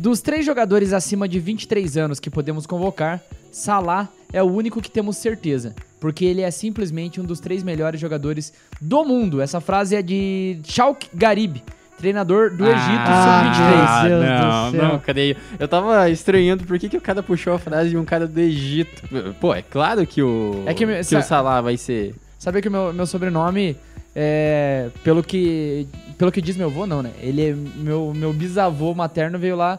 Dos três jogadores acima de 23 anos que podemos convocar, Salah é o único que temos certeza, porque ele é simplesmente um dos três melhores jogadores do mundo. Essa frase é de Chalk Garib, treinador do Egito Ah, Sub-23. Deus não, do céu. não, creio. Eu tava estranhando por que, que o cara puxou a frase de um cara do Egito. Pô, é claro que o, É que- que sa- o Salah vai ser. Sabia que o meu, meu sobrenome é. Pelo que. Pelo que diz meu avô, não, né? Ele é. Meu, meu bisavô materno veio lá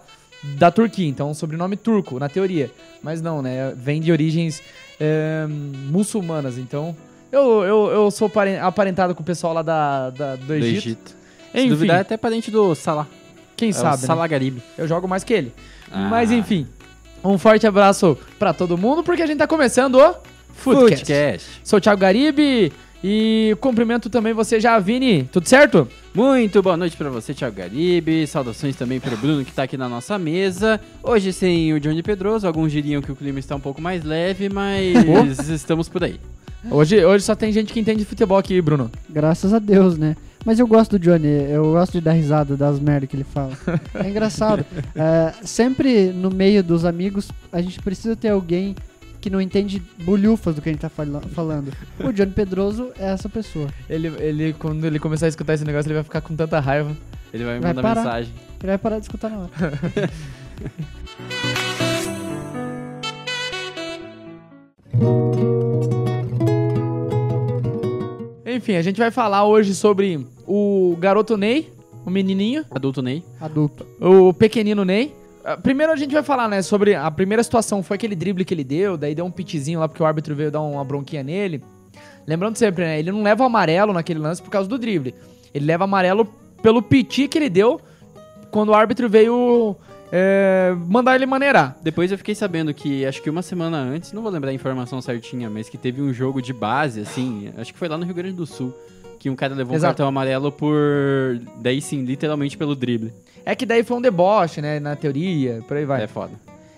da Turquia, então um sobrenome turco, na teoria. Mas não, né? Vem de origens é, muçulmanas, então. Eu, eu, eu sou paren- aparentado com o pessoal lá da, da- do Do Egito. Egito. Se Enfim, duvidar, é até parente do Salah. quem é sabe, né? Salah Garibe. Eu jogo mais que ele. Ah. Mas enfim, um forte abraço pra todo mundo, porque a gente tá começando o Footcast. Footcast. Sou o Thiago Garibe e cumprimento também você já, Vini. Tudo certo? Muito boa noite pra você, Thiago Garibe. Saudações também pro Bruno que tá aqui na nossa mesa. Hoje sem o Johnny Pedroso, alguns diriam que o clima está um pouco mais leve, mas estamos por aí. Hoje, hoje só tem gente que entende de futebol aqui, Bruno. Graças a Deus, né? Mas eu gosto do Johnny, eu gosto de dar risada das merdas que ele fala. É engraçado. É, sempre no meio dos amigos, a gente precisa ter alguém que não entende bolhufas do que a gente tá fala- falando. O Johnny Pedroso é essa pessoa. Ele, ele, quando ele começar a escutar esse negócio, ele vai ficar com tanta raiva. Ele vai me Vai mandar parar. mensagem. Ele vai parar de escutar na hora. Enfim, a gente vai falar hoje sobre o garoto Ney, o menininho, Adulto Ney. Adulto. o pequenino Ney. Ah, Primeiro a gente vai falar, né, sobre a primeira situação, foi aquele drible que ele deu, daí deu um pitizinho lá porque o árbitro veio dar uma bronquinha nele. Lembrando sempre, né, ele não leva amarelo naquele lance por causa do drible. Ele leva amarelo pelo piti que ele deu quando o árbitro veio é, mandar ele maneirar. Depois eu fiquei sabendo que, acho que uma semana antes, não vou lembrar a informação certinha, mas que teve um jogo de base, assim, acho que foi lá no Rio Grande do Sul, que um cara levou um Exato. cartão amarelo por, daí sim, literalmente pelo drible. É que daí foi um deboche, né, na teoria, por aí vai. É foda.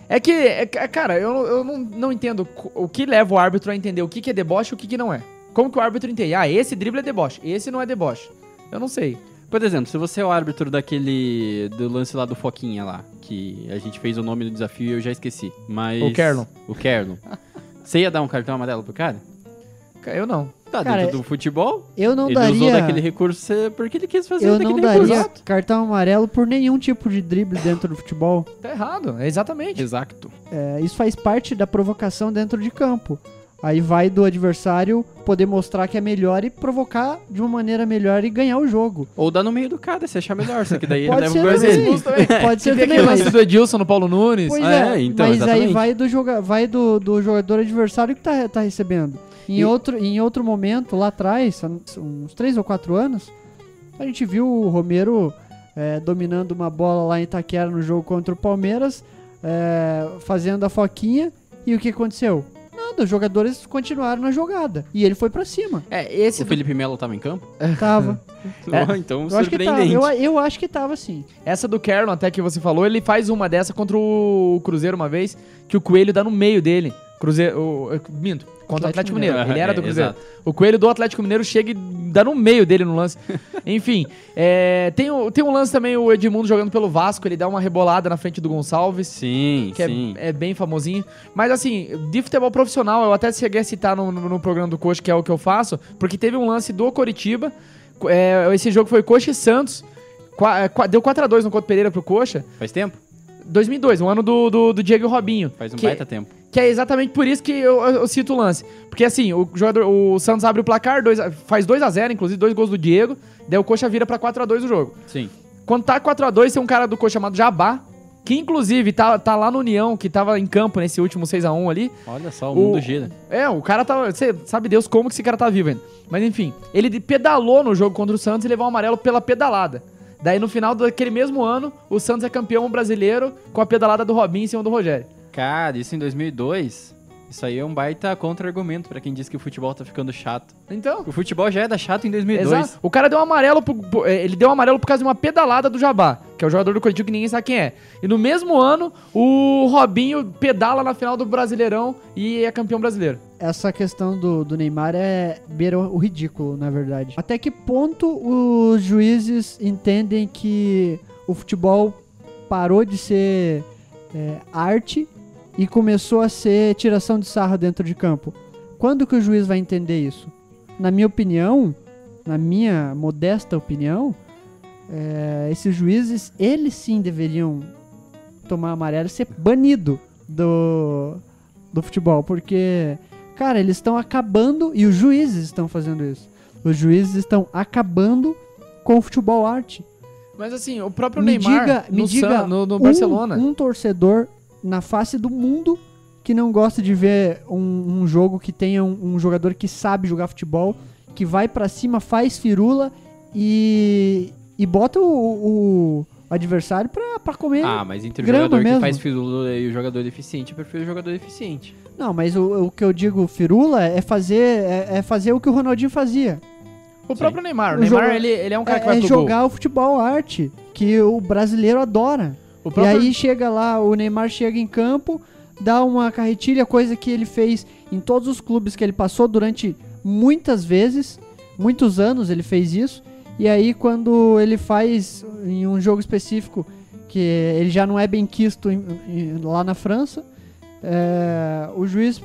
É que, é, cara, eu, eu não, não entendo o que leva o árbitro a entender o que, que é deboche e o que, que não é. Como que o árbitro entende? Ah, esse drible é deboche, esse não é deboche. Eu não sei. Por exemplo, se você é o árbitro daquele, do lance lá do Foquinha lá, que a gente fez o nome do desafio e eu já esqueci, mas... O Kerlon. O Kerlon. Você ia dar um cartão amarelo pro cara? Eu não. Tá, Cara, dentro do futebol, Eu não ele daria. usou daquele recurso porque ele quis fazer eu daquele não recurso. daria cartão amarelo por nenhum tipo de drible dentro do futebol. Tá errado, é exatamente. Exato. É, isso faz parte da provocação dentro de campo. Aí vai do adversário poder mostrar que é melhor e provocar de uma maneira melhor e ganhar o jogo. Ou dá no meio do cara, se achar melhor, só que daí Pode ele ser leva o gol dele. Pode ser também, mas, lance do Edilson no Paulo Nunes. pois É, é, então, mas aí exatamente. vai do, joga, vai do, do jogador adversário que tá, tá recebendo. Em, E- outro, em outro momento, lá atrás, uns 3 ou 4 anos, a gente viu o Romero é, dominando uma bola lá em Itaquera no jogo contra o Palmeiras, é, fazendo a foquinha, e o que aconteceu? Nada, os jogadores continuaram na jogada. E ele foi pra cima. É, esse O Felipe Melo tava em campo? Tava. É. então, Eu acho que tava. surpreendente. Eu, eu acho que tava sim. Essa do Kerlon, até que você falou, ele faz uma dessa contra o Cruzeiro uma vez, que o Coelho dá no meio dele. Cruzeiro. O, o- minto, contra o Atlético Atlético Mineiro. Mineiro. Ele era do É, Cruzeiro. exato. O Coelho do Atlético Mineiro chega e dá no meio dele no lance. Enfim, é, tem, tem um lance também, o Edmundo jogando pelo Vasco, ele dá uma rebolada na frente do Gonçalves. Sim, que sim. é, é bem famosinho. Mas assim, de futebol profissional, eu até cheguei a citar no, no, no programa do Coxa, que é o que eu faço, porque teve um lance do Coritiba. é, esse jogo foi Coxa e Santos. Qua- é, qua- deu 4x2 no Couto Pereira pro Coxa. Faz tempo? 2002, um ano do, do, do Diego e Robinho. Faz um que, baita tempo. que é exatamente por isso que eu, eu- cito o lance. Porque assim, o jogador, o Santos abre o placar, dois, a- faz 2x0, inclusive dois gols do Diego. Daí o Coxa vira pra 4x2 o jogo. Sim. Quando tá 4x2, tem um cara do Coxa chamado Jabá, que inclusive tá, tá lá no União, que tava em campo nesse último 6x1 ali. Olha só, o, O- mundo gira. É, o cara tá. Você sabe Deus como que esse cara tá vivo ainda. Mas enfim, ele pedalou no jogo contra o Santos e levou um amarelo pela pedalada. Daí no final daquele mesmo ano, o Santos é campeão brasileiro com a pedalada do Robinho em cima do Rogério. Cara, isso em 2002, isso aí é um baita contra-argumento pra quem diz que o futebol tá ficando chato. Então. O futebol já era chato em 2002. Exato. O cara deu um amarelo, pro- eh, ele deu um amarelo por causa de uma pedalada do Jabá, que é o jogador do Coritiba que ninguém sabe quem é. E no mesmo ano, o Robinho pedala na final do Brasileirão e é campeão brasileiro. Essa questão do, do Neymar é beira o ridículo, na verdade. Até que ponto os juízes entendem que o futebol parou de ser é, arte e começou a ser tiração de sarra dentro de campo. Quando que o juiz vai entender isso? Na minha opinião, na minha modesta opinião, é, esses juízes, eles sim deveriam tomar amarelo e ser banido do, do futebol, porque, cara, eles estão acabando e os juízes estão fazendo isso. Os juízes estão acabando com o futebol arte. Mas assim, o próprio Me Neymar diga, me no, diga San- no, no um- Barcelona. Um, torcedor na face do mundo que não gosta de ver um, um jogo que tenha um, um jogador que sabe jogar futebol, que vai pra cima, faz firula e, e bota o, o adversário pra, pra comer. Ah, mas entre o jogador mesmo. que faz firula e o jogador eficiente, eu prefiro o jogador eficiente. Não, mas o, o que eu digo firula é fazer, é, é fazer o que o Ronaldinho fazia. O próprio Neymar. O O Neymar, jogo- ele, ele é um cara que é vai é pro jogar o futebol arte, que o brasileiro adora. gol. O próprio... E aí chega lá, o Neymar chega em campo, dá uma carretilha, coisa que ele fez em todos os clubes que ele passou durante muitas vezes, muitos anos ele fez isso. E aí quando ele faz em um jogo específico que ele já não é bem quisto em- em- lá na França, é, o juiz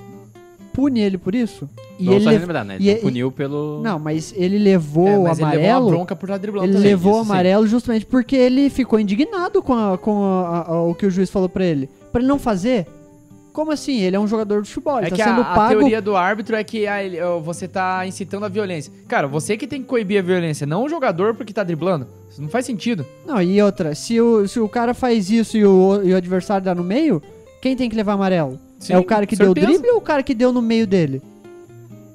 pune ele por isso. E não ele só lembrar, né? Ele e- puniu pelo... Não, mas ele levou É, o mas ele levou amarelo. bronca por driblando Ele também. levou o isso sim. amarelo justamente porque ele ficou indignado com, a- com a- a- o que o juiz falou pra ele. Pra ele não fazer? Como assim? Ele é um jogador de futebol, ele É tá que sendo a, a pago. teoria do árbitro é que ah, ele- você tá incitando a violência. Cara, você que tem que coibir a violência, não o jogador porque tá driblando. Isso não faz sentido. Não, e outra, se o, se o cara faz isso e o, e o adversário dá no meio, quem tem que levar amarelo? Sim, é o cara que certeza. deu o drible ou o cara que deu no meio dele?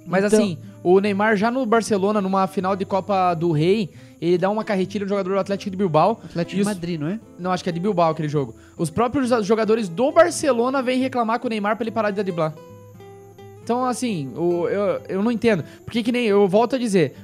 Mas Então- assim, o Neymar já no Barcelona, numa final de Copa do Rei, ele dá uma carretilha no jogador do Atlético de Bilbao. Atlético de. Madrid, não é? Não, acho que é de Bilbao aquele jogo. Os próprios jogadores do Barcelona vêm reclamar com o Neymar pra ele parar de driblar. Então, assim, o- eu, eu não entendo. Porque que nem, eu volto a dizer,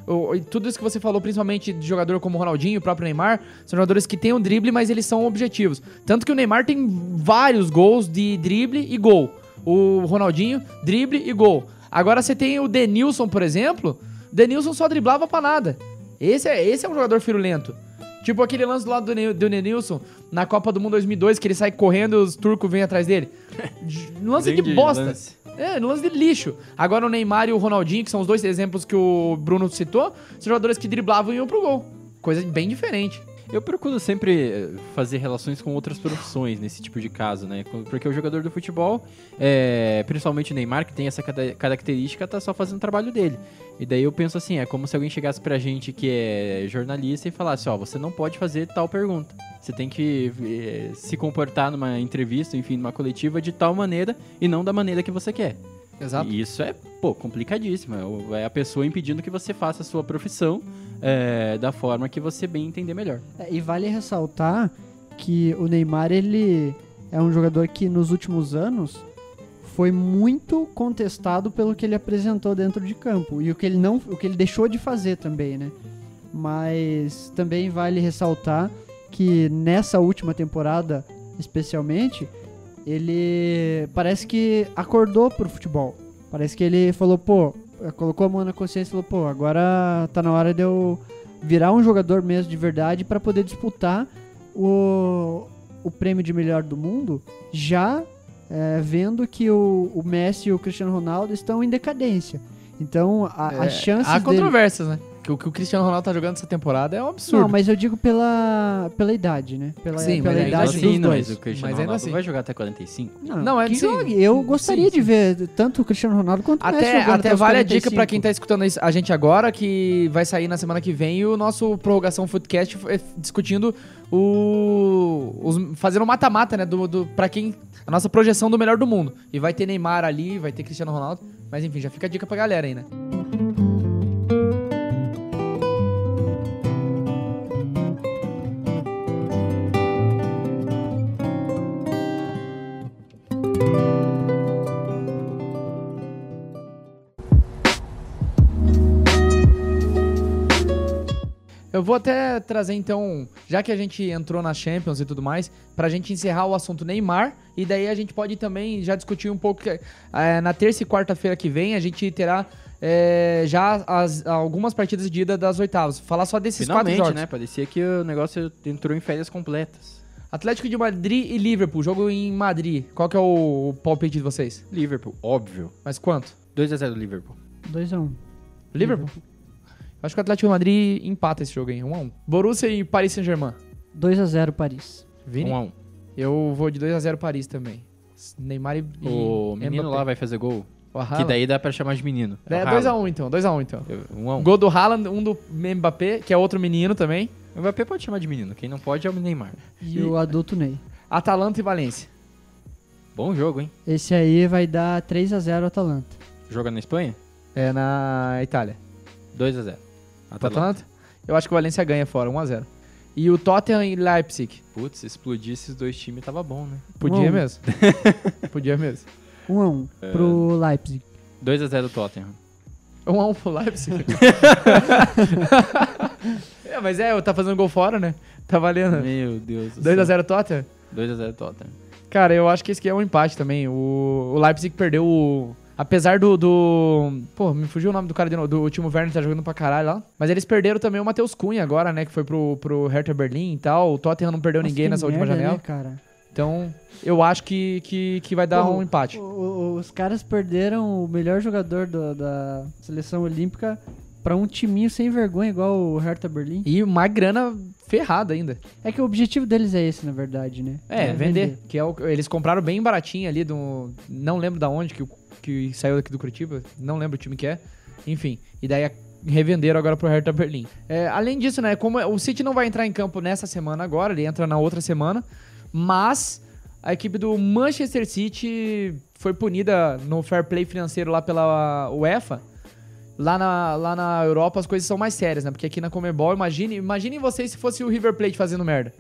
tudo isso que você falou, principalmente de jogador como o Ronaldinho e o próprio Neymar, são jogadores que têm um drible, mas eles são objetivos. Tanto que o Neymar tem vários gols de drible e gol. O Ronaldinho, drible e gol. Agora você tem o Denilson, por exemplo. O Denilson só driblava pra nada. Esse é, esse é um jogador firulento. Tipo aquele lance do lado do, Ne- do Denilson na Copa do Mundo 2002, que ele sai correndo e os turcos vêm atrás dele. Lance de bosta. lance. É, lance de lixo. Agora o Neymar e o Ronaldinho, que são os dois exemplos que o Bruno citou, são jogadores que driblavam e iam pro gol. Coisa bem diferente. Eu procuro sempre eh, fazer relações com outras profissões nesse tipo de caso, né? Porque o jogador do futebol, é, principalmente o Neymar, que tem essa característica, tá só fazendo o trabalho dele. E daí eu penso assim, é como se alguém chegasse pra gente que é jornalista e falasse, ó, você não pode fazer tal pergunta. Você tem que eh, se comportar numa entrevista, enfim, numa coletiva de tal maneira e não da maneira que você quer. Exato. E isso é, pô, complicadíssimo. É É a pessoa impedindo que você faça a sua profissão é, da forma que você bem entender melhor. É, e vale ressaltar que o Neymar, ele é um jogador que nos últimos anos foi muito contestado pelo que ele apresentou dentro de campo e o que ele não, o que ele deixou de fazer também, né? Mas também vale ressaltar que nessa última temporada, especialmente, ele parece que acordou pro futebol. Parece que ele falou, pô, colocou a mão na consciência e falou, pô, agora tá na hora de eu virar um jogador mesmo de verdade para poder disputar o, o prêmio de melhor do mundo, já é, vendo que o, o Messi e o Cristiano Ronaldo estão em decadência. Então, a, É, as chances Há dele... controvérsias, né? Que o que o Cristiano Ronaldo tá jogando essa temporada é um absurdo. Não, mas eu digo pela, pela idade, né? Pela, Sim, pela mas idade assim, dos dois. mas o Cristiano Mas ainda Ronaldo assim. vai jogar até 45. Não, Não, é que sim. jogue. Eu gostaria Sim, de ver tanto o Cristiano Ronaldo quanto o Messi Até, jogando até os vale a dica 45. pra quem tá escutando a gente agora, que vai sair na semana que vem o nosso prorrogação Footcast eh, discutindo o. Os, fazendo mata-mata, né? Do, do, pra quem. A nossa projeção do melhor do mundo. E vai ter Neymar ali, vai ter Cristiano Ronaldo. Mas enfim, já fica a dica pra galera aí, né? Eu vou até trazer então, já que a gente entrou na Champions e tudo mais, pra gente encerrar o assunto Neymar, e daí a gente pode também já discutir um pouco. que, eh, na terça e quarta-feira que vem, a gente terá eh, já as- algumas partidas de ida das oitavas. Falar só desses quatro Finalmente, jogos. né? Parecia que o negócio entrou em férias completas. Atlético de Madrid e Liverpool, jogo em Madrid. Qual que é o palpite de vocês? Liverpool, óbvio. Mas quanto? 2x0 Liverpool. 2x1. Liverpool? Acho que o Atlético de Madrid empata esse jogo aí, 1x1. Borussia e Paris Saint-Germain. 2x0 Paris. Vini? 1x1. Eu vou de 2x0 Paris também. Neymar e e O menino Mbappé. lá vai fazer gol. Que daí dá pra chamar de menino. É 2x1 então, 2x1 então. 1x1. Gol do Haaland, um do Mbappé, que é outro menino também. O Mbappé pode chamar de menino. Quem não pode é o Neymar. E o adulto Ney. Atalanta e Valência. Bom jogo, hein? Esse aí vai dar 3x0 Atalanta. Joga na Espanha? É na Itália. 2x0. Atalanta? Eu acho que o Valência ganha fora, 1x0. E o Tottenham e Leipzig. Putz, explodir esses dois times tava bom, né? Podia Bom. mesmo. Podia mesmo. 1x1 pro Leipzig. 2x0 Tottenham. 1x1 pro Leipzig. é, mas é, tá fazendo gol fora, né? Tá valendo. Meu Deus do céu. 2x0 Tottenham? 2x0 Tottenham. Cara, eu acho que esse aqui é um empate também. O, o Leipzig perdeu o. Apesar do, do. Pô, me fugiu o nome do cara de novo. Do Timo Werner tá jogando pra caralho lá. Mas eles perderam também o Matheus Cunha agora, né? Que foi pro, pro Hertha Berlim e tal. O Tottenham não perdeu Nossa, ninguém nessa última merda, janela. Né, cara? Então, eu acho que, que, que vai dar Pô, um empate. o- o- os caras perderam o melhor jogador do- da seleção olímpica pra um timinho sem vergonha igual o Hertha Berlim. E uma grana ferrada ainda. É que o objetivo deles é esse, na verdade, né? É, vender. Que é o, eles compraram bem baratinho ali do. Não lembro da onde que, o- que saiu daqui do Curitiba. Não lembro o time que é. Enfim. E daí revenderam agora pro Hertha Berlim. É, além disso, né? Como o City não vai entrar em campo nessa semana agora, ele entra na outra semana. Mas a equipe do Manchester City foi punida no fair play financeiro lá pela UEFA. Lá na, lá na Europa as coisas são mais sérias, né? Porque aqui na Comebol, imagine, imaginem vocês se fosse o River Plate fazendo merda.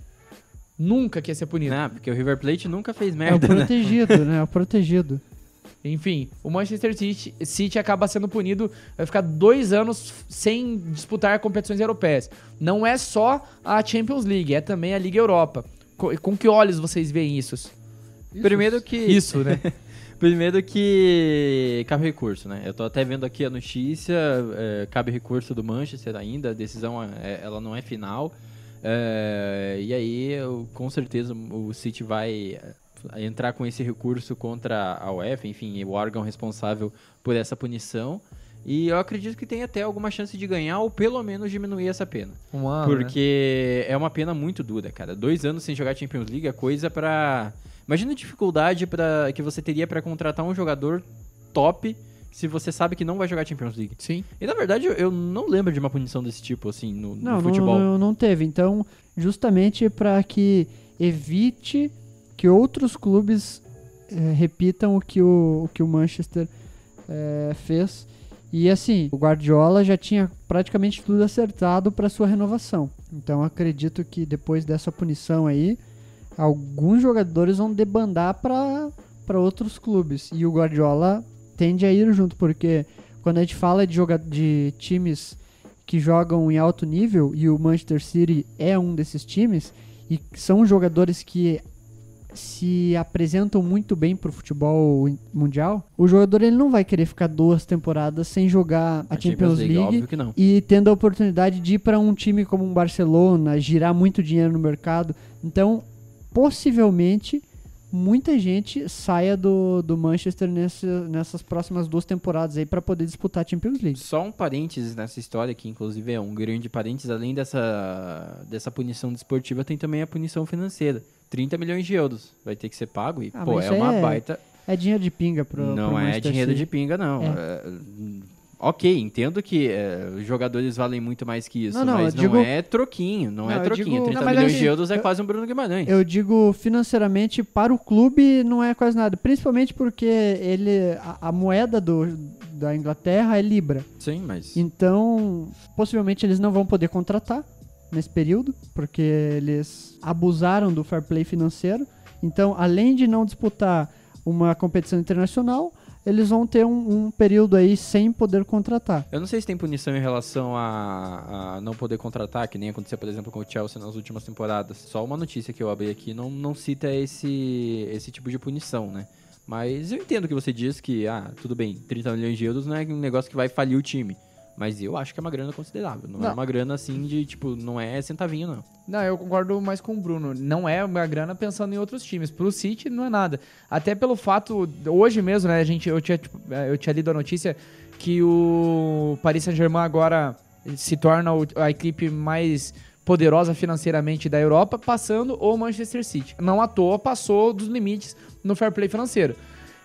Nunca que ia ser punido. Não, porque o River Plate nunca fez É o merda, né? protegido, né? É o protegido. Enfim, o Manchester City, City acaba sendo punido, vai ficar dois anos sem disputar competições europeias. Não é só a Champions League, é também a Liga Europa. Co- Com, que olhos vocês veem isso? Primeiro que... Isso, né? Primeiro que cabe recurso, né? Eu tô até vendo aqui a notícia, é, cabe recurso do Manchester ainda, a decisão é, ela não é final. É, e aí, eu- com certeza, o City vai é, entrar com esse recurso contra a UEFA, enfim, o órgão responsável por essa punição. E eu acredito que tem até alguma chance de ganhar ou pelo menos diminuir essa pena. Um ano, né? Porque é uma pena muito dura, cara. Dois anos sem jogar Champions League é coisa pra. Imagina a dificuldade pra... que você teria pra contratar um jogador top se você sabe que não vai jogar Champions League. Sim. E na verdade eu- não lembro de uma punição desse tipo, assim, no, no Não, não, futebol. não, não teve. Então, justamente para que evite que outros clubes eh, repitam o que o, o que o Manchester eh, fez. E assim, o Guardiola já tinha praticamente tudo acertado para sua renovação. Então, acredito que depois dessa punição aí, alguns jogadores vão debandar para outros clubes. E o Guardiola tende a ir junto, porque quando a gente fala de, joga de times que jogam em alto nível, e o Manchester City é um desses times, e são jogadores que se apresentam muito bem pro futebol mundial, o jogador ele não vai querer ficar duas temporadas sem jogar a, Champions, League, óbvio que não. e tendo a oportunidade de ir para um time como um Barcelona, girar muito dinheiro no mercado. Então, possivelmente, muita gente saia do, do Manchester nesse, nessas próximas duas temporadas aí para poder disputar a Champions League. Só um parênteses nessa história, que inclusive é um grande parênteses, além dessa, dessa punição desportiva, tem também a punição financeira. 30 milhões de euros vai ter que ser pago e, Ah, pô, é uma é baita... É dinheiro de pinga pro não pro é dinheiro de pinga, não. É. É, ok, entendo que é, os jogadores valem muito mais que isso, Não, não, mas digo- não é troquinho, não, Não, é troquinho. digo- 30 Não, mas milhões assim, de euros é eu- quase um Bruno Guimarães. Eu digo financeiramente para o clube não é quase nada, principalmente porque ele a, a moeda do, da Inglaterra é libra. Sim, mas... Então, possivelmente eles não vão poder contratar nesse período, porque eles abusaram do fair play financeiro. Então, além de não disputar uma competição internacional, eles vão ter um, um período aí sem poder contratar. Eu não sei se tem punição em relação a, a não poder contratar, que nem aconteceu, por exemplo, com o Chelsea nas últimas temporadas. Só uma notícia que eu abri aqui não, não cita esse, esse tipo de punição, né? Mas eu entendo que você diz que, ah, tudo bem, 30 milhões de euros não é um negócio que vai falir o time. Mas eu acho que é uma grana considerável. Não, é Não. uma grana assim de, tipo, não é centavinho, não. Não, eu concordo mais com o Bruno. Não é uma grana pensando em outros times. Pro City não é nada. Até pelo fato, hoje mesmo, né, a gente, eu, tinha, tipo, eu tinha lido a notícia que o Paris Saint-Germain agora se torna a equipe mais poderosa financeiramente da Europa, passando o Manchester City. Não à toa passou dos limites no fair play financeiro.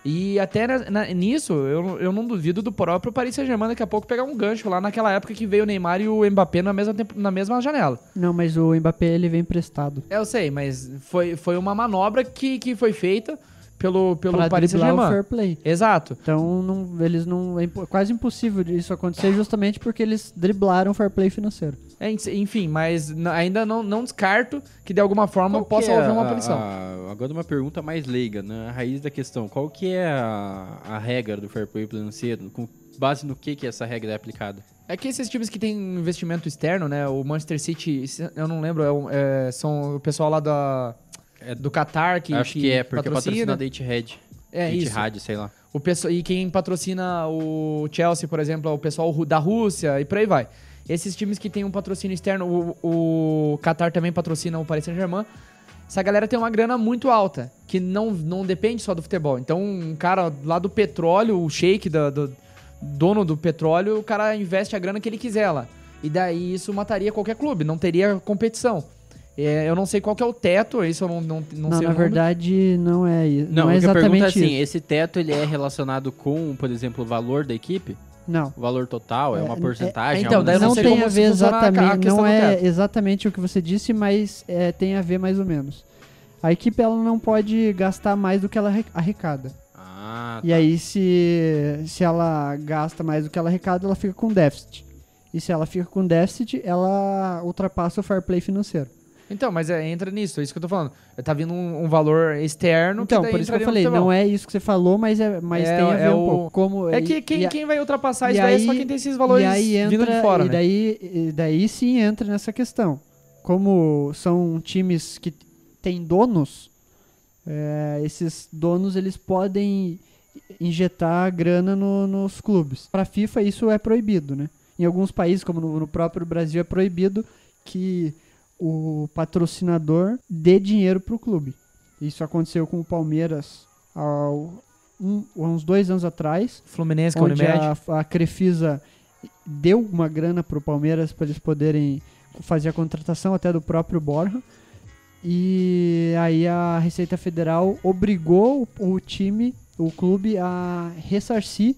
E até na- na- nisso, eu, eu não duvido do próprio Paris Saint-Germain daqui a pouco pegar um gancho lá naquela época que veio o Neymar e o Mbappé na mesma, tempo- na mesma janela. Não, mas o Mbappé ele vem emprestado. É, Eu sei, mas foi, foi uma manobra que, que foi feita pelo, pelo pra Paris Saint-Germain. fair play. Exato. Então, não, eles não. É quase impossível isso acontecer justamente porque eles driblaram o fair play financeiro. É, enfim, mas ainda não, não descarto que de alguma forma Qual possa é haver uma punição. a- agora uma pergunta mais leiga, né? A raiz da questão. Qual que é a, a regra do fair play financeiro? Com base no que, que essa regra é aplicada? É que esses times que têm investimento externo, né? O Manchester City, eu não lembro, é é, são o pessoal lá da, É, do Qatar que. acho que, é, porque patrocina. patrocina da Etihad. É isso. Etihad, sei lá. O pessoal, e quem patrocina o Chelsea, por exemplo, é o pessoal da Rússia e por aí vai. Esses times que têm um patrocínio externo, o, o Qatar também patrocina o Paris Saint-Germain. Essa galera tem uma grana muito alta, que não, não depende só do futebol. Então, um cara lá do petróleo, o sheik da- do, dono do petróleo, o cara investe a grana que ele quiser lá. E daí isso mataria qualquer clube, não teria competição. É, eu não sei qual que é o teto, isso eu não, não, não, Não, sei na verdade, não é isso. Não, Não, é é exatamente assim, isso. esse teto ele é relacionado com, por exemplo, o valor da equipe? Não. O valor total? É, É, uma é- porcentagem? então, algo daí desse não sei tem a ver funciona a a exatamente, não é exatamente o que você disse, mas é, tem a ver mais ou menos. A equipe ela não pode gastar mais do que ela arre- arrecada. Ah, E aí se, se ela gasta mais do que ela arrecada, ela fica com déficit. E se ela fica com déficit, ela ultrapassa o fair play financeiro. Então, mas é, entra nisso, é isso que eu tô falando. Tá vindo um, um valor externo Então, por isso que eu falei, não é isso que você falou, mas, é, mas É, tem a é ver um o- pouco. Como, É que quem, e quem vai ultrapassar isso daí é só quem tem esses valores e aí entra, vindo de fora, e né? daí, e daí sim entra nessa questão. Como são times que têm donos, é, esses donos eles podem injetar grana no- nos clubes. Para a FIFA isso é proibido, né? Em alguns países, como no, no próprio Brasil, é proibido que o patrocinador dê dinheiro para o clube. Isso aconteceu com o Palmeiras há um- há uns dois anos atrás Fluminense, a onde a, a Crefisa deu uma grana pro Palmeiras para eles poderem fazer a contratação até do próprio Borja. E aí a Receita Federal obrigou o, o time, o clube, a ressarcir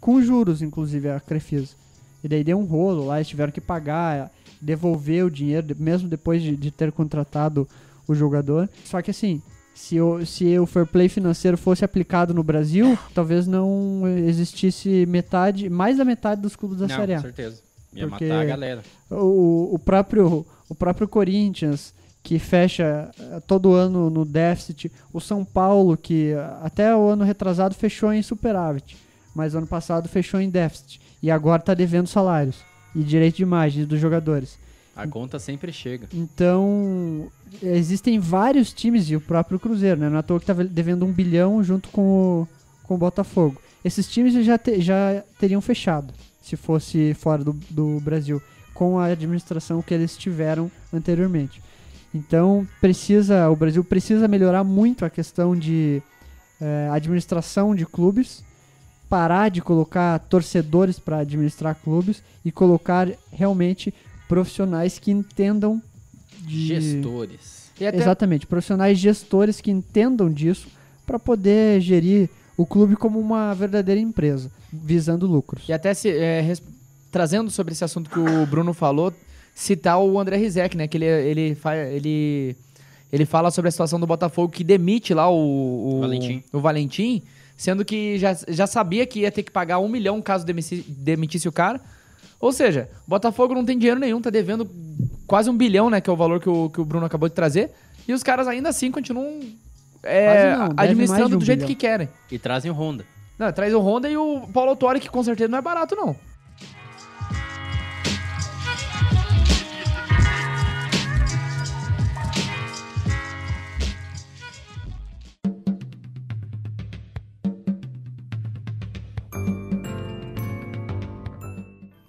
com juros, inclusive, a Crefisa. E daí deu um rolo lá, eles tiveram que pagar, devolver o dinheiro, mesmo depois de, de ter contratado o jogador. Só que assim, se o, se o fair play financeiro fosse aplicado no Brasil, talvez não existisse metade, mais da metade dos clubes da Não, Série com A. certeza. Ia Porque- matar a galera. O, o, próprio, o próprio Corinthians, que fecha eh, todo ano no déficit. O São Paulo, que eh, até o ano retrasado fechou em superávit, mas ano passado fechou em déficit. E agora está devendo salários e direito de imagem dos jogadores. A conta sempre chega. Então, existem vários times, e o próprio Cruzeiro, né? Não é que tá devendo um bilhão junto com o, com o Botafogo. Esses times já, te- já teriam fechado, se fosse fora do, do Brasil, com a administração que eles tiveram anteriormente. Então, precisa, o Brasil precisa melhorar muito a questão de eh, administração de clubes, parar de colocar torcedores para administrar clubes e colocar realmente profissionais que entendam de... Gestores. E até, Exatamente, profissionais gestores que entendam disso para poder gerir o clube como uma verdadeira empresa, visando lucros. e até se, é, res- trazendo sobre esse assunto que o Bruno falou, citar o André Rizek, né? Que ele, ele, fa- ele, ele fala sobre a situação do Botafogo que demite lá o, o Valentim. o Valentim, sendo que já, já sabia que ia ter que pagar um milhão caso demisi- demitisse o cara. Ou seja, o Botafogo não tem dinheiro nenhum, tá devendo quase um bilhão, né? Que é o valor que o, que o Bruno acabou de trazer. E os caras ainda assim continuam é, não, administrando um do jeito bilhão. que querem. E trazem o Honda. Não, traz o Honda e o Paulo Autori, que com certeza não é barato, não.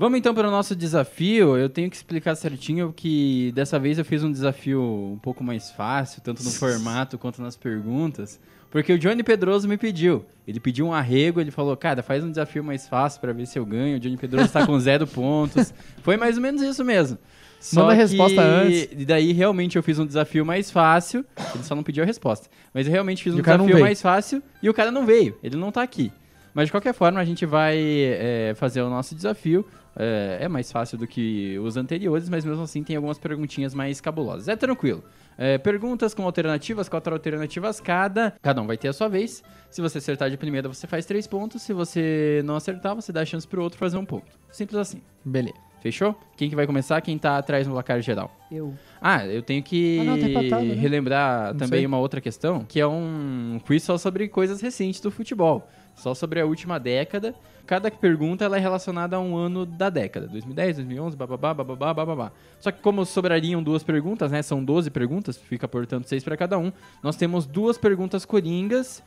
Vamos então para o nosso desafio. Eu tenho que explicar certinho que dessa vez eu fiz um desafio um pouco mais fácil, tanto no formato quanto nas perguntas. Porque o Johnny Pedroso me pediu. Ele pediu um arrego, ele falou, cara, faz um desafio mais fácil para ver se eu ganho. O Johnny Pedroso está com zero pontos. Foi mais ou menos isso mesmo. Só Manda a resposta antes. E daí realmente eu fiz um desafio mais fácil. Ele só não pediu a resposta. Mas eu realmente fiz um desafio mais fácil e o cara não veio. Ele não tá aqui. Mas de qualquer forma, a gente vai é, fazer o nosso desafio. É, é mais fácil do que os anteriores, mas mesmo assim tem algumas perguntinhas mais cabulosas. É tranquilo. É, perguntas com alternativas, quatro alternativas cada. Cada um vai ter a sua vez. Se você acertar de primeira, você faz três pontos. Se você não acertar, você dá a chance pro outro fazer um ponto. Simples assim. Beleza. Fechou? Quem que vai começar? Quem tá atrás no placar geral? Eu. Ah, eu tenho que Ah, não, tá empatado, né? relembrar Não também sei. uma outra questão, que é um quiz só sobre coisas recentes do futebol. Só sobre a última década. Cada pergunta ela é relacionada a um ano da década. 2010, 2011, bababá, bababá, bababá. Só que como sobrariam duas perguntas, né? São 12 perguntas, fica portanto seis para cada um. Nós temos duas perguntas coringas,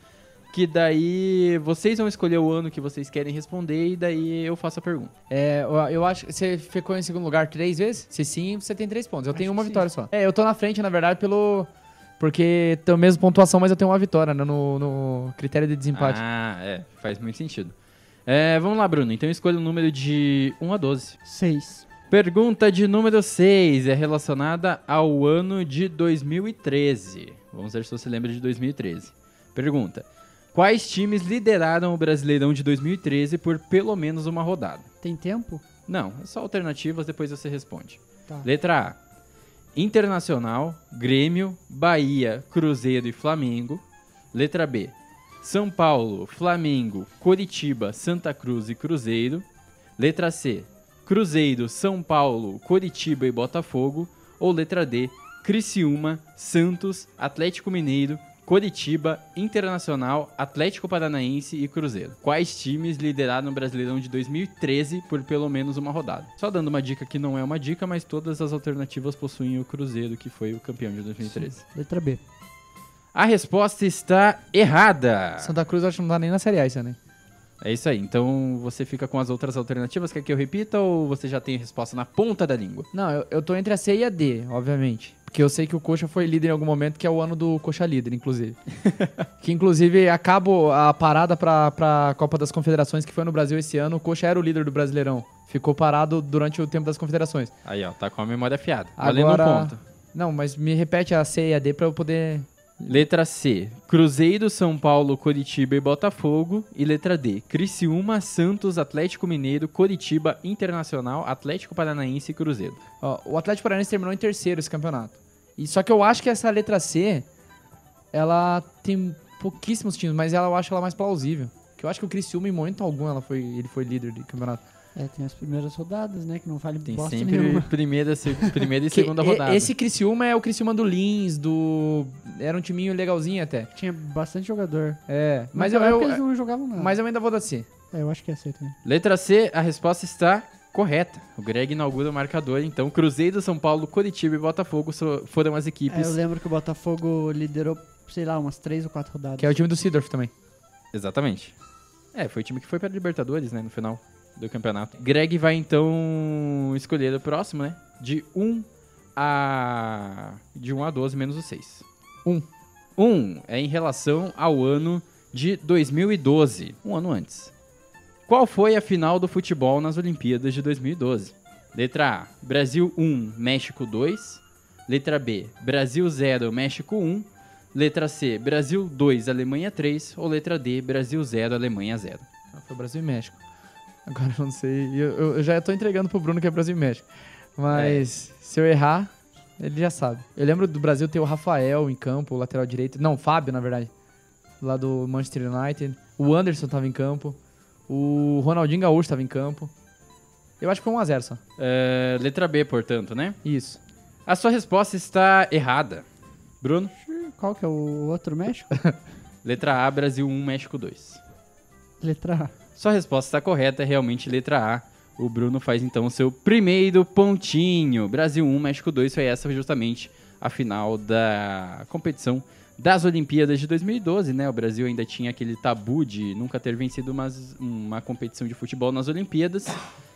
que daí vocês vão escolher o ano que vocês querem responder e daí eu faço a pergunta. É, eu, acho que você ficou em segundo lugar três vezes? Se sim, você tem três pontos. Eu tenho Acho uma que vitória só. É, eu tô na frente, na verdade, pelo. Porque tem a mesma pontuação, mas eu tenho uma vitória né, no, no critério de desempate. Ah, é, faz muito sentido. É, vamos lá, Bruno. Então escolha o número de 1 a 12. Seis. Pergunta de número 6 é relacionada ao ano de 2013. Vamos ver se você lembra de 2013. Pergunta: Quais times lideraram o Brasileirão de 2013 por pelo menos uma rodada? Tem tempo? Não, é só alternativas, depois você responde. Tá. Letra A: Internacional, Grêmio, Bahia, Cruzeiro e Flamengo. Letra B: São Paulo, Flamengo, Coritiba, Santa Cruz e Cruzeiro. Letra C: Cruzeiro, São Paulo, Coritiba e Botafogo. Ou letra D: Criciúma, Santos, Atlético Mineiro, Coritiba, Internacional, Atlético Paranaense e Cruzeiro. Quais times lideraram o Brasileirão de 2013 por pelo menos uma rodada? Só dando uma dica que não é uma dica, mas todas as alternativas possuem o Cruzeiro, que foi o campeão de 2013. Letra B. A resposta está errada. Santa Cruz acho que não dá nem na Série A isso, né? É isso aí. Então você fica com as outras alternativas. Quer que eu repita ou você já tem a resposta na ponta da língua? Não, eu, eu tô entre a C e a D, obviamente. Porque eu sei que o Coxa foi líder em algum momento, que é o ano do Coxa líder, inclusive. que inclusive acabou a parada pra, pra Copa das Confederações, que foi no Brasil esse ano. O Coxa era o líder do Brasileirão. Ficou parado durante o tempo das confederações. Aí, ó, tá com a memória afiada. Valendo Agora- um ponto. Não, mas me repete a C e a D pra eu poder. Letra C, Cruzeiro, São Paulo, Coritiba e Botafogo. E letra D, Criciúma, Santos, Atlético Mineiro, Coritiba, Internacional, Atlético Paranaense e Cruzeiro. Ó, o Atlético Paranaense terminou em terceiro esse campeonato. E só que eu acho que essa letra C, ela tem pouquíssimos times, mas ela, eu acho ela mais plausível. Que eu acho que o Criciúma, em momento algum, ela foi, ele foi líder de campeonato. É, tem as primeiras rodadas, né? Que não vale Tem bosta sempre nenhuma. primeira, se- primeira e segunda rodada. Esse Criciúma é o Criciúma do Lins, do... Era um timinho legalzinho até. Tinha bastante jogador. É, mas Mas eu, eu- eles não jogavam nada. mas eu ainda vou dar C. É, eu acho que é C também. Letra C, a resposta está correta. O Greg inaugura o marcador, então Cruzeiro, São Paulo, Coritiba e Botafogo foram as É, equipes. eu lembro que o Botafogo liderou, sei lá, umas três ou quatro rodadas. Que é o time do Sidorf também. Exatamente. É, foi o time que foi para Libertadores, né, no final do campeonato. Greg vai então escolher o próximo, né? De 1 a de 1 a 12 menos o 6. Um. 1 é em relação ao ano de 2012, um ano antes. Qual foi a final do futebol nas Olimpíadas de 2012? Letra A: Brasil 1, México 2. Letra B: Brasil 0, México 1. Letra C: Brasil 2, Alemanha 3. Ou letra D: Brasil 0, Alemanha 0. Ah, Foi Brasil e México. Agora eu não sei. Eu, eu- já tô entregando pro Bruno que é Brasil e México. Mas se eu errar, ele já sabe. Eu lembro do Brasil ter o Rafael em campo, o lateral direito. Não, o Fábio, na verdade. Lá do Manchester United. O Anderson tava em campo. O Ronaldinho Gaúcho tava em campo. Eu acho que foi 1x0 só. É, letra B, portanto, né? Isso. A sua resposta está errada. Bruno? Qual que é o outro México? Letra A: Brasil 1, México 2. Letra A. Sua resposta está correta, é realmente letra A. O Bruno faz então o seu primeiro pontinho. Brasil 1, México 2. Foi essa justamente a final da competição das Olimpíadas de 2012, né? O Brasil ainda tinha aquele tabu de nunca ter vencido umas- uma competição de futebol nas Olimpíadas.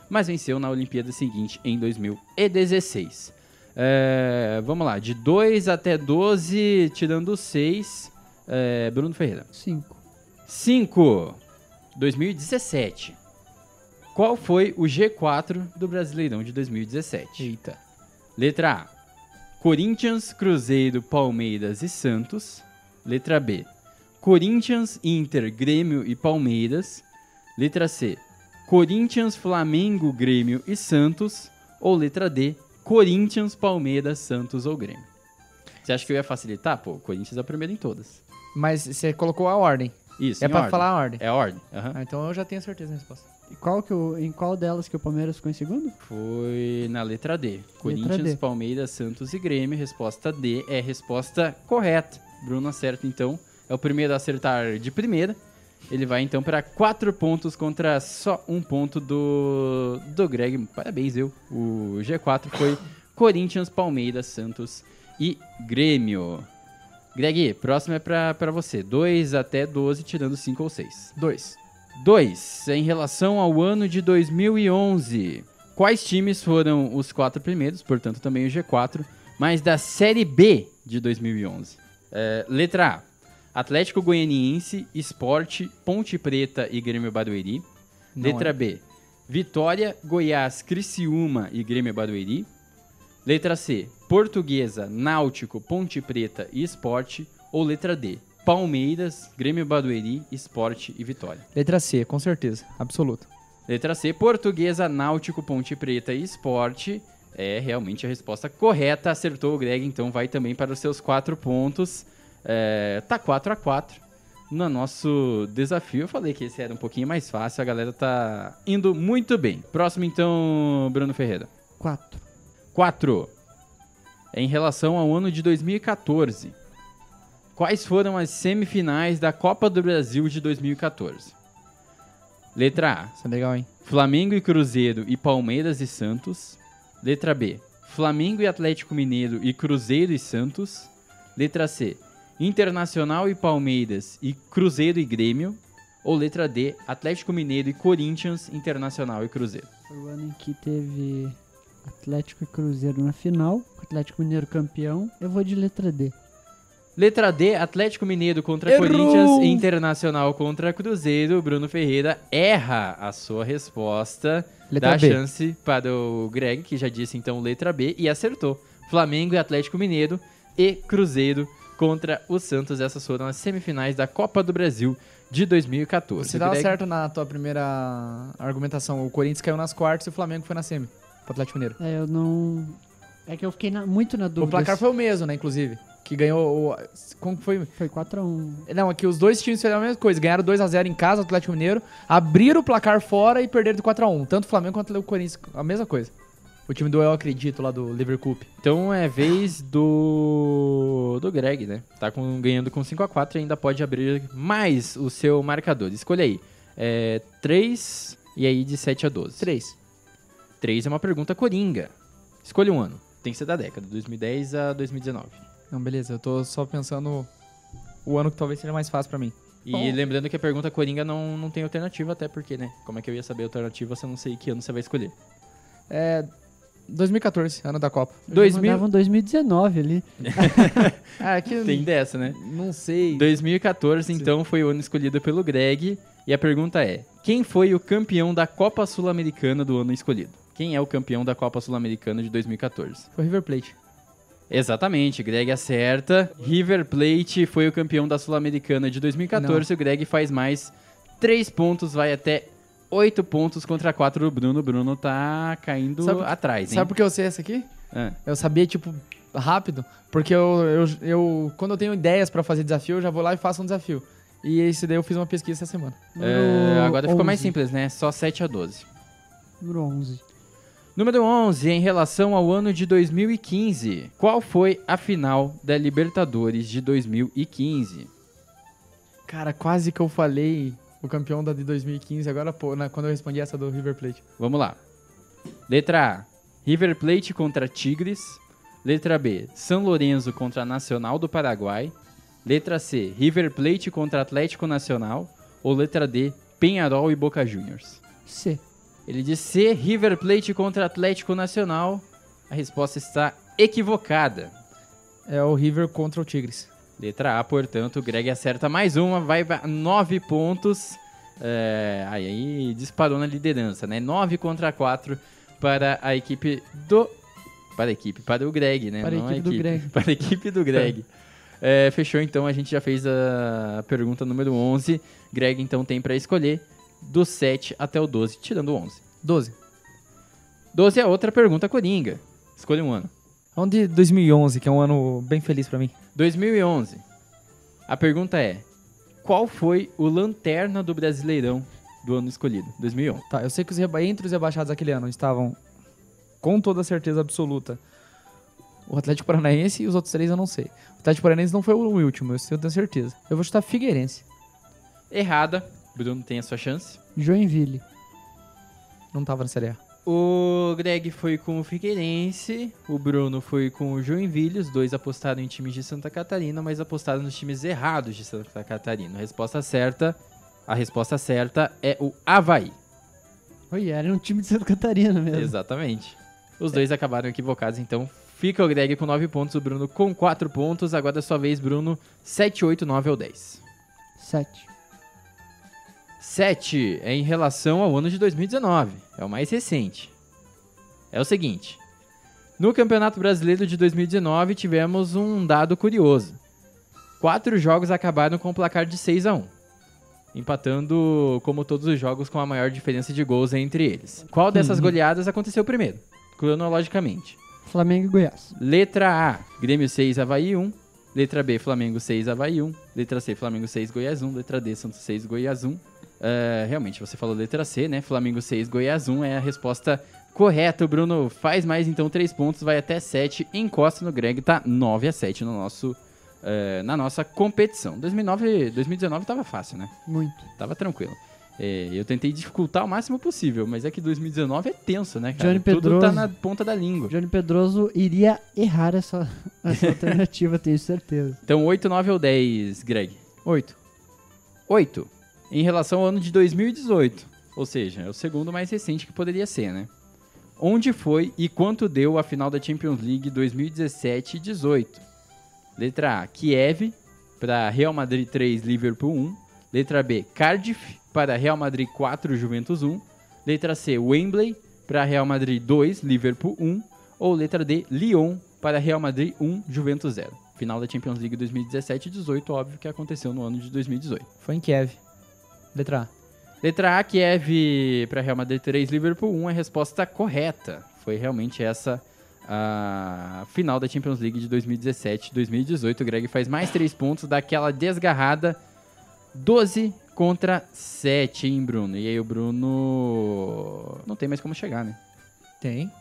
mas venceu na Olimpíada seguinte em 2016. É, vamos lá, de 2 até 12, tirando 6, é, Bruno Ferreira. 5. 5. 2017. Qual foi o G4 do Brasileirão de 2017? Eita. Letra A. Corinthians, Cruzeiro, Palmeiras e Santos. Letra B. Corinthians, Inter, Grêmio e Palmeiras. Letra C. Corinthians, Flamengo, Grêmio e Santos. Ou letra D. Corinthians, Palmeiras, Santos ou Grêmio. Você acha que eu ia facilitar? Pô, Corinthians é o primeiro em todas. Mas você colocou a ordem. Isso, é pra ordem. falar a ordem. É a ordem. aham. Ah, então eu já tenho certeza da resposta. E qual que o, em qual delas que o Palmeiras ficou em segundo? Foi na letra D. Corinthians, D. Palmeiras, Santos e Grêmio. Resposta D é a resposta correta. Bruno acerta, então. É o primeiro a acertar de primeira. Ele vai, então, para quatro pontos contra só um ponto do, do Greg. Parabéns, eu. O G4 foi Corinthians, Palmeiras, Santos e Grêmio. Greg, próximo é pra, pra você. 2 até 12, tirando 5 ou 6. Dois. 2. Em relação ao ano de 2011, quais times foram os quatro primeiros, portanto também o G4, mas da Série B de 2011? É, letra A. Atlético Goianiense, Esporte, Ponte Preta e Grêmio Barueri. Não Letra é. B. Vitória, Goiás, Criciúma e Grêmio Barueri. Letra C. Portuguesa, Náutico, Ponte Preta e Esporte. Ou letra D. Palmeiras, Grêmio Barueri, Esporte e Vitória. Letra C, com certeza. Absoluto. Letra C, Portuguesa, Náutico, Ponte Preta e Esporte. É realmente a resposta correta. Acertou o Greg, então vai também para os seus quatro pontos. É, tá 4 a 4 No nosso desafio, eu falei que esse era um pouquinho mais fácil. A galera tá indo muito bem. Próximo, então, Bruno Ferreira. 4. 4. Em relação ao ano de 2014. Quais foram as semifinais da Copa do Brasil de 2014? Letra A. Isso é legal, hein? Flamengo e Cruzeiro e Palmeiras e Santos. Letra B. Flamengo e Atlético Mineiro e Cruzeiro e Santos. Letra C. Internacional e Palmeiras e Cruzeiro e Grêmio. Ou letra D. Atlético Mineiro e Corinthians, Internacional e Cruzeiro. Foi o ano em que teve Atlético e Cruzeiro na final, Atlético Mineiro campeão. Eu vou de letra D. Letra D, Atlético Mineiro contra Errou! Corinthians, Internacional contra Cruzeiro. Bruno Ferreira erra a sua resposta. Letra dá B. chance para o Greg, que já disse então letra B, e acertou. Flamengo e Atlético Mineiro e Cruzeiro contra o Santos. Essas foram as semifinais da Copa do Brasil de 2014. Você tava Greg, certo na tua primeira argumentação. O Corinthians caiu nas quartas e o Flamengo foi na semi. Pro Atlético Mineiro. É, eu não. É que eu fiquei na- muito na dúvida. O placar foi o mesmo, né, inclusive. Que ganhou o... Como que foi? Foi 4x1. Não, aqui os dois times fizeram a mesma coisa. Ganharam 2x0 em casa, o Atlético Mineiro. Abriram o placar fora e perderam de 4x1. Tanto o Flamengo quanto o Corinthians. A mesma coisa. O time do Eu Acredito, lá do Liverpool. Então é vez do do Greg, né? Tá com- ganhando com 5 a 4 e ainda pode abrir mais o seu marcador. Escolha aí. É 3 e aí de 7 a 12. 3. 3 é uma pergunta coringa. Escolha um ano. Tem que ser da década, 2010 a 2019. Não, beleza. Eu tô só pensando o ano que talvez seja mais fácil pra mim. E Bom. lembrando que a pergunta coringa não, não tem alternativa, até porque, né? Como é que eu ia saber a alternativa se eu não sei que ano você vai escolher? É... 2014, ano da Copa. Eu 2000 mandavam 2019 ali. Ah, é que... Tem dessa, né? Não sei. 2014, então, foi o ano escolhido pelo Greg. E a pergunta é: quem foi o campeão da Copa Sul-Americana do ano escolhido? Quem é o campeão da Copa Sul-Americana de 2014? Foi River Plate. Exatamente, Greg acerta. River Plate foi o campeão da Sul-Americana de 2014. O Greg faz mais 3 pontos, vai até 8 pontos contra 4 do Bruno. O Bruno tá caindo Sabe- atrás, hein? Sabe por que eu sei essa aqui? Ah, Eu sabia, tipo, rápido, porque eu, eu, eu quando eu tenho ideias pra fazer desafio, eu já vou lá e faço um desafio. E esse daí eu fiz uma pesquisa essa semana. é, agora ficou mais 11. simples, né? Só 7 a 12. Número 11. Número 11, em relação ao ano de 2015. Qual foi a final da Libertadores de 2015? Cara, quase que eu falei o campeão da de 2015, agora pô, na- quando eu respondi essa do River Plate. Vamos lá. Letra A, River Plate contra Tigres. Letra B, São Lourenço contra Nacional do Paraguai. Letra C, River Plate contra Atlético Nacional. Ou letra D, Penharol e Boca Juniors. C. Ele diz C, River Plate contra Atlético Nacional. A resposta está equivocada. É o River contra o Tigres. Letra A, portanto, o Greg acerta mais uma, vai para 9 pontos. É, aí, disparou na liderança, né? 9 contra 4 para a equipe do. Para a equipe, para o Greg, né? Para a Não equipe do Greg. Para a equipe do Greg. É, fechou então, a gente já fez a pergunta número 11. Greg então tem para escolher do 7 até o 12, tirando o 11. 12. 12 é outra pergunta coringa. Escolha um ano. Vamos de 2011, que é um ano bem feliz pra mim. 2011. A pergunta é: qual foi o lanterna do Brasileirão do ano escolhido? 2011. Tá, eu sei que os reba- entre os rebaixados daquele ano estavam, com toda certeza absoluta, o Atlético Paranaense e os outros três eu não sei. O Atlético Paranaense não foi o último, eu tenho certeza. Eu vou chutar Figueirense. Errada. Bruno tem a sua chance. Joinville. Não tava na Série A. O Greg foi com o Figueirense, o Bruno foi com o Joinville, os dois apostaram em times de Santa Catarina, mas apostaram nos times errados de Santa Catarina. A resposta certa, a resposta certa é o Havaí. Oi, era um time de Santa Catarina mesmo. Exatamente. Os dois acabaram equivocados, então fica o Greg com 9 pontos, o Bruno com 4 pontos. Agora é sua vez, Bruno. 7, 8, 9 ou 10. Sete. 7 é em relação ao ano de 2019, é o mais recente. É o seguinte: no Campeonato Brasileiro de 2019 tivemos um dado curioso. Quatro jogos acabaram com o placar de 6 a 1 empatando como todos os jogos com a maior diferença de gols entre eles. Qual dessas goleadas aconteceu primeiro? Cronologicamente. Flamengo e Goiás. Letra A, Grêmio 6, Havaí 1. Letra B, Flamengo 6, Havaí 1. Letra C, Flamengo 6, Goiás 1. Letra D, Santos 6, Goiás 1. É, realmente, você falou letra C, né? Flamengo 6, Goiás 1 é a resposta correta. O Bruno faz mais, então, 3 pontos, vai até 7. Encosta no Greg, tá 9 a 7 no nosso, é, na nossa competição. 2009, 2019 tava fácil, né? Muito. Tava tranquilo. É, eu tentei dificultar o máximo possível, mas é que 2019 é tenso, né, cara? Johnny Tudo tá Pedroso. na ponta da língua. Johnny Pedroso iria errar essa, essa alternativa, tenho certeza. Então, 8, 9 ou 10, Greg? 8. 8. Em relação ao ano de 2018. Ou seja, é o segundo mais recente que poderia ser, né? Onde foi e quanto deu a final da Champions League 2017 e 18? Letra A, Kiev, para Real Madrid 3, Liverpool 1. Letra B, Cardiff, para Real Madrid 4, Juventus 1. Letra C, Wembley, para Real Madrid 2, Liverpool 1. Ou letra D, Lyon, para Real Madrid 1, Juventus 0. Final da Champions League 2017 e 18, óbvio que aconteceu no ano de 2018. Foi em Kiev. Letra A. Letra A, Kiev para Real Madrid 3, Liverpool 1, é a resposta correta. Foi realmente essa a final da Champions League de 2017-2018. O Greg faz mais 3 pontos, daquela desgarrada 12 contra 7, hein, Bruno? E aí o Bruno não tem mais como chegar, né? Tem.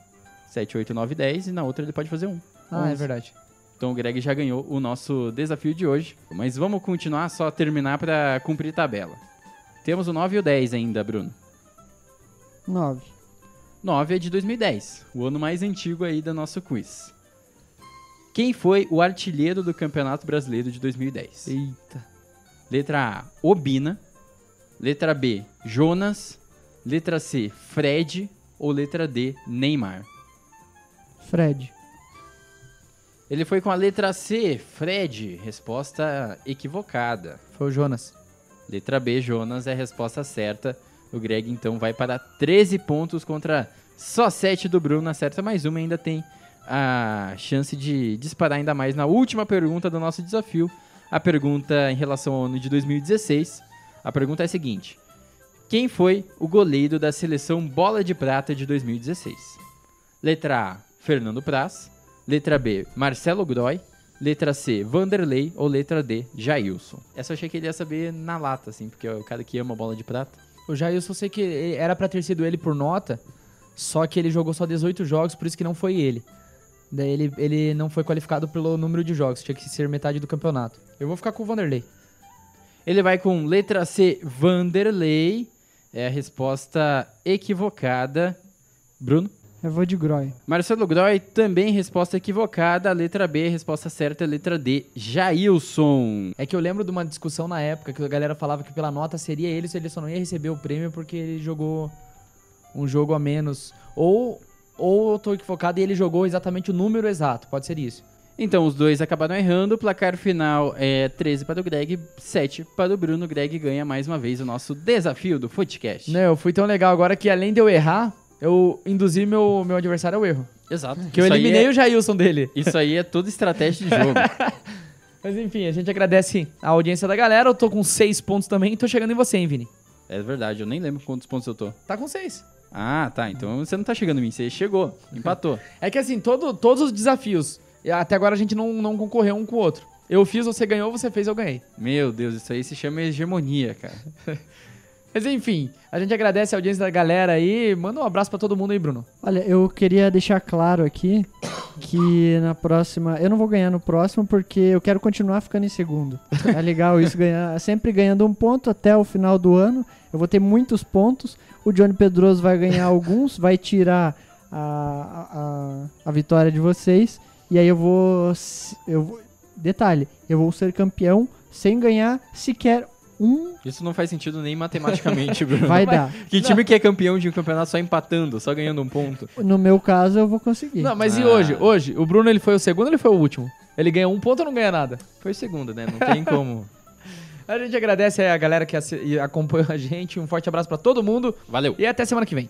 7, 8, 9, 10 e na outra ele pode fazer um. Ah, é 11. verdade. Então o Greg já ganhou o nosso desafio de hoje. Mas vamos continuar, só terminar para cumprir tabela. Temos o 9 e o 10 ainda, Bruno. Nove. 9 é de 2010, o ano mais antigo aí do nosso quiz. Quem foi o artilheiro do Campeonato Brasileiro de 2010? Eita. Letra A, Obina. Letra B, Jonas. Letra C, Fred. Ou letra D, Neymar. Fred. Ele foi com a letra C, Fred. Resposta equivocada. Foi o Jonas. Letra B, Jonas, é a resposta certa. O Greg então vai para 13 pontos contra só 7 do Bruno. Acerta mais uma, ainda tem a chance de disparar ainda mais na última pergunta do nosso desafio. A pergunta em relação ao ano de 2016. A pergunta é a seguinte: Quem foi o goleiro da seleção Bola de Prata de 2016? Letra A, Fernando Praz. Letra B, Marcelo Groy. Letra C, Vanderlei. Ou letra D, Jailson. Essa eu achei que ele ia saber na lata, assim, porque é o cara que ama bola de prata. O Jailson, eu sei que era pra ter sido ele por nota, só que ele jogou só 18 jogos, por isso que não foi ele. Daí ele, ele não foi qualificado pelo número de jogos, tinha que ser metade do campeonato. Eu vou ficar com o Vanderlei. Ele vai com letra C, Vanderlei. É a resposta equivocada. Bruno? Eu vou de Groy. Marcelo Groy, também resposta equivocada. Letra B, resposta certa, letra D, Jailson. É que eu lembro de uma discussão na época que a galera falava que pela nota seria ele, se ele só não ia receber o prêmio porque ele jogou um jogo a menos. Ou, ou eu tô equivocado e ele jogou exatamente o número exato. Pode ser isso. Então, os dois acabaram errando. O placar final é 13 para o Greg, 7 para o Bruno. O Greg ganha mais uma vez o nosso desafio do Footcast. Não, eu fui tão legal agora que além de eu errar, eu induzi meu, meu adversário ao erro. Exato. Que eu Isso aí eliminei é- o Jailson dele. Isso aí é toda estratégia de jogo. Mas enfim, a gente agradece a audiência da galera. Eu tô com seis pontos também e tô chegando em você, hein, Vini? é verdade, eu nem lembro quantos pontos eu tô. Tá com seis. Ah, tá. Então você não tá chegando em mim, você chegou, empatou. É que assim, todo, todos os desafios, até agora a gente não, não concorreu um com o outro. Eu fiz, você ganhou, você fez, eu ganhei. Meu Deus, isso aí se chama hegemonia, cara. Mas enfim, a gente agradece a audiência da galera aí. Manda um abraço pra todo mundo aí, Bruno. Olha, eu queria deixar claro aqui que na próxima. Eu não vou ganhar no próximo porque eu quero continuar ficando em segundo. É legal isso, ganhar. Sempre ganhando um ponto até o final do ano. Eu vou ter muitos pontos. O Johnny Pedroso vai ganhar alguns, vai tirar a, a, a vitória de vocês. E aí eu vou. Eu detalhe, eu vou ser campeão sem ganhar sequer um. Isso não faz sentido nem matematicamente, Bruno. Vai dar. Que time que é campeão de um campeonato só empatando, só ganhando um ponto? No meu caso, eu vou conseguir. Não, mas e Ah. hoje? Hoje, o Bruno ele foi o segundo ou ele foi o último? Ele ganhou um ponto ou não ganha nada? Foi o segundo, né? Não tem como. A gente agradece aí a galera que e acompanhou a gente. Um forte abraço pra todo mundo Valeu. e até semana que vem.